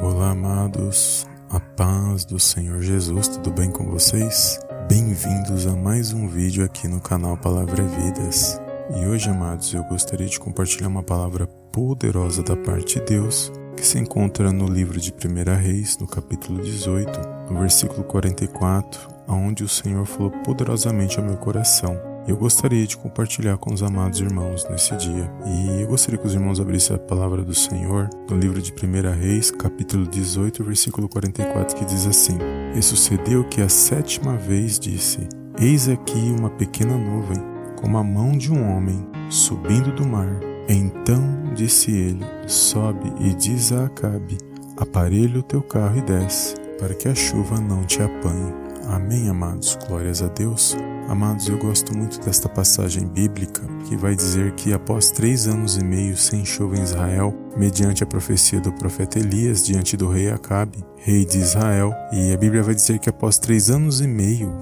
Olá, amados, a paz do Senhor Jesus, tudo bem com vocês? Bem-vindos a mais um vídeo aqui no canal Palavra Vidas. E hoje, amados, eu gostaria de compartilhar uma palavra poderosa da parte de Deus que se encontra no livro de 1 Reis, no capítulo 18, no versículo 44, onde o Senhor falou poderosamente ao meu coração eu gostaria de compartilhar com os amados irmãos nesse dia. E eu gostaria que os irmãos abrissem a palavra do Senhor no livro de 1 Reis, capítulo 18, versículo 44, que diz assim: E sucedeu que a sétima vez disse: Eis aqui uma pequena nuvem, como a mão de um homem, subindo do mar. Então disse ele: Sobe e diz a Acabe: Aparelha o teu carro e desce, para que a chuva não te apanhe. Amém, amados. Glórias a Deus. Amados, eu gosto muito desta passagem bíblica que vai dizer que após três anos e meio sem chuva em Israel, mediante a profecia do profeta Elias diante do rei Acabe, rei de Israel, e a Bíblia vai dizer que após três anos e meio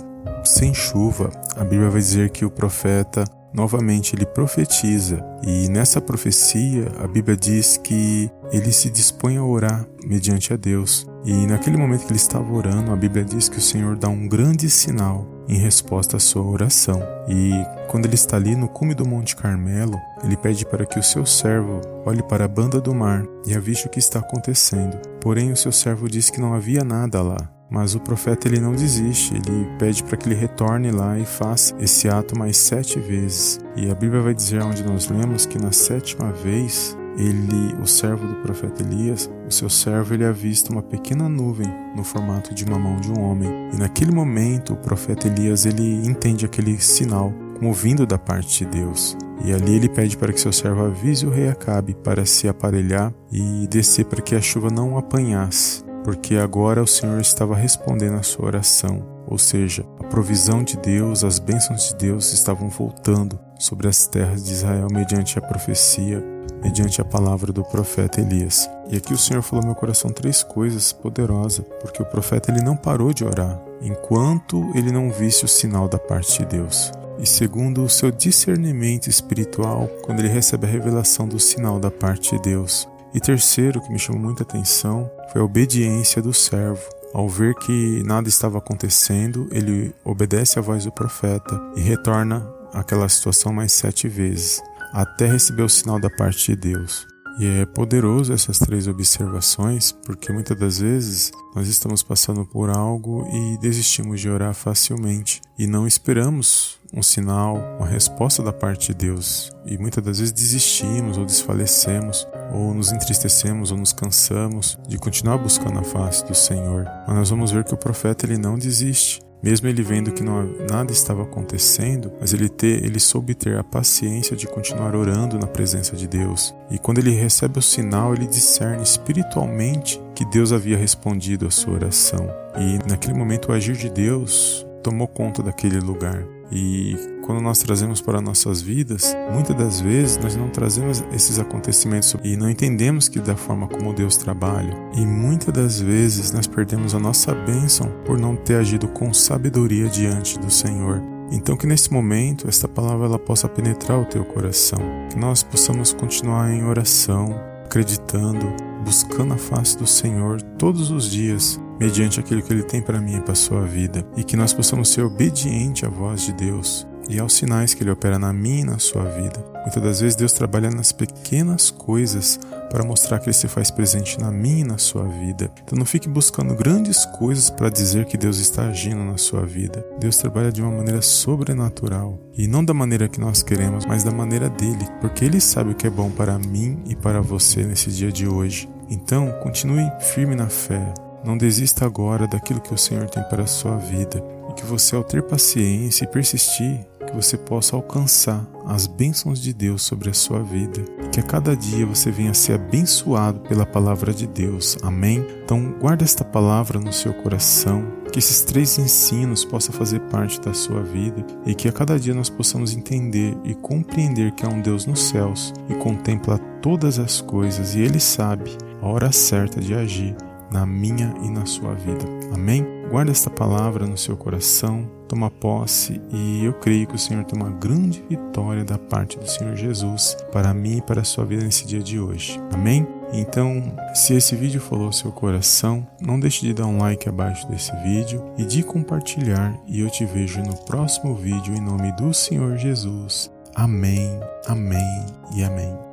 sem chuva, a Bíblia vai dizer que o profeta novamente ele profetiza e nessa profecia a Bíblia diz que ele se dispõe a orar mediante a Deus. E naquele momento que ele estava orando, a Bíblia diz que o Senhor dá um grande sinal em resposta à sua oração. E quando ele está ali no cume do Monte Carmelo, ele pede para que o seu servo olhe para a banda do mar e aviste o que está acontecendo. Porém, o seu servo diz que não havia nada lá. Mas o profeta ele não desiste, ele pede para que ele retorne lá e faça esse ato mais sete vezes. E a Bíblia vai dizer onde nós lemos que na sétima vez ele, o servo do profeta Elias, o seu servo ele avista uma pequena nuvem no formato de uma mão de um homem. E naquele momento o profeta Elias ele entende aquele sinal como vindo da parte de Deus. E ali ele pede para que seu servo avise o rei Acabe para se aparelhar e descer para que a chuva não apanhasse porque agora o Senhor estava respondendo à sua oração, ou seja, a provisão de Deus, as bênçãos de Deus estavam voltando sobre as terras de Israel mediante a profecia, mediante a palavra do profeta Elias. E aqui o Senhor falou no meu coração três coisas poderosas, porque o profeta ele não parou de orar enquanto ele não visse o sinal da parte de Deus. E segundo o seu discernimento espiritual, quando ele recebe a revelação do sinal da parte de Deus. E terceiro, que me chamou muita atenção, foi a obediência do servo. Ao ver que nada estava acontecendo, ele obedece à voz do profeta e retorna àquela situação mais sete vezes, até receber o sinal da parte de Deus. E é poderoso essas três observações, porque muitas das vezes nós estamos passando por algo e desistimos de orar facilmente e não esperamos um sinal, uma resposta da parte de Deus. E muitas das vezes desistimos ou desfalecemos, ou nos entristecemos ou nos cansamos de continuar buscando a face do Senhor. Mas nós vamos ver que o profeta ele não desiste. Mesmo ele vendo que não, nada estava acontecendo, mas ele, ter, ele soube ter a paciência de continuar orando na presença de Deus. E quando ele recebe o sinal, ele discerne espiritualmente que Deus havia respondido a sua oração. E naquele momento o agir de Deus tomou conta daquele lugar. E quando nós trazemos para nossas vidas, muitas das vezes nós não trazemos esses acontecimentos e não entendemos que da forma como Deus trabalha. E muitas das vezes nós perdemos a nossa bênção por não ter agido com sabedoria diante do Senhor. Então que nesse momento esta palavra ela possa penetrar o teu coração, que nós possamos continuar em oração, acreditando, buscando a face do Senhor todos os dias, mediante aquilo que Ele tem para mim e para a sua vida, e que nós possamos ser obedientes à voz de Deus e aos sinais que Ele opera na minha e na sua vida. Muitas das vezes Deus trabalha nas pequenas coisas para mostrar que Ele se faz presente na minha e na sua vida. Então não fique buscando grandes coisas para dizer que Deus está agindo na sua vida. Deus trabalha de uma maneira sobrenatural e não da maneira que nós queremos, mas da maneira dele, porque Ele sabe o que é bom para mim e para você nesse dia de hoje. Então, continue firme na fé, não desista agora daquilo que o Senhor tem para a sua vida e que você, ao ter paciência e persistir, que você possa alcançar as bênçãos de Deus sobre a sua vida que a cada dia você venha ser abençoado pela palavra de Deus. Amém? Então, guarda esta palavra no seu coração, que esses três ensinos possam fazer parte da sua vida e que a cada dia nós possamos entender e compreender que há um Deus nos céus e contempla todas as coisas e Ele sabe a hora certa de agir na minha e na sua vida. Amém? Guarda esta palavra no seu coração, toma posse e eu creio que o Senhor tem uma grande vitória da parte do Senhor Jesus para mim e para a sua vida nesse dia de hoje. Amém? Então, se esse vídeo falou ao seu coração, não deixe de dar um like abaixo desse vídeo e de compartilhar. E eu te vejo no próximo vídeo em nome do Senhor Jesus. Amém, amém e amém.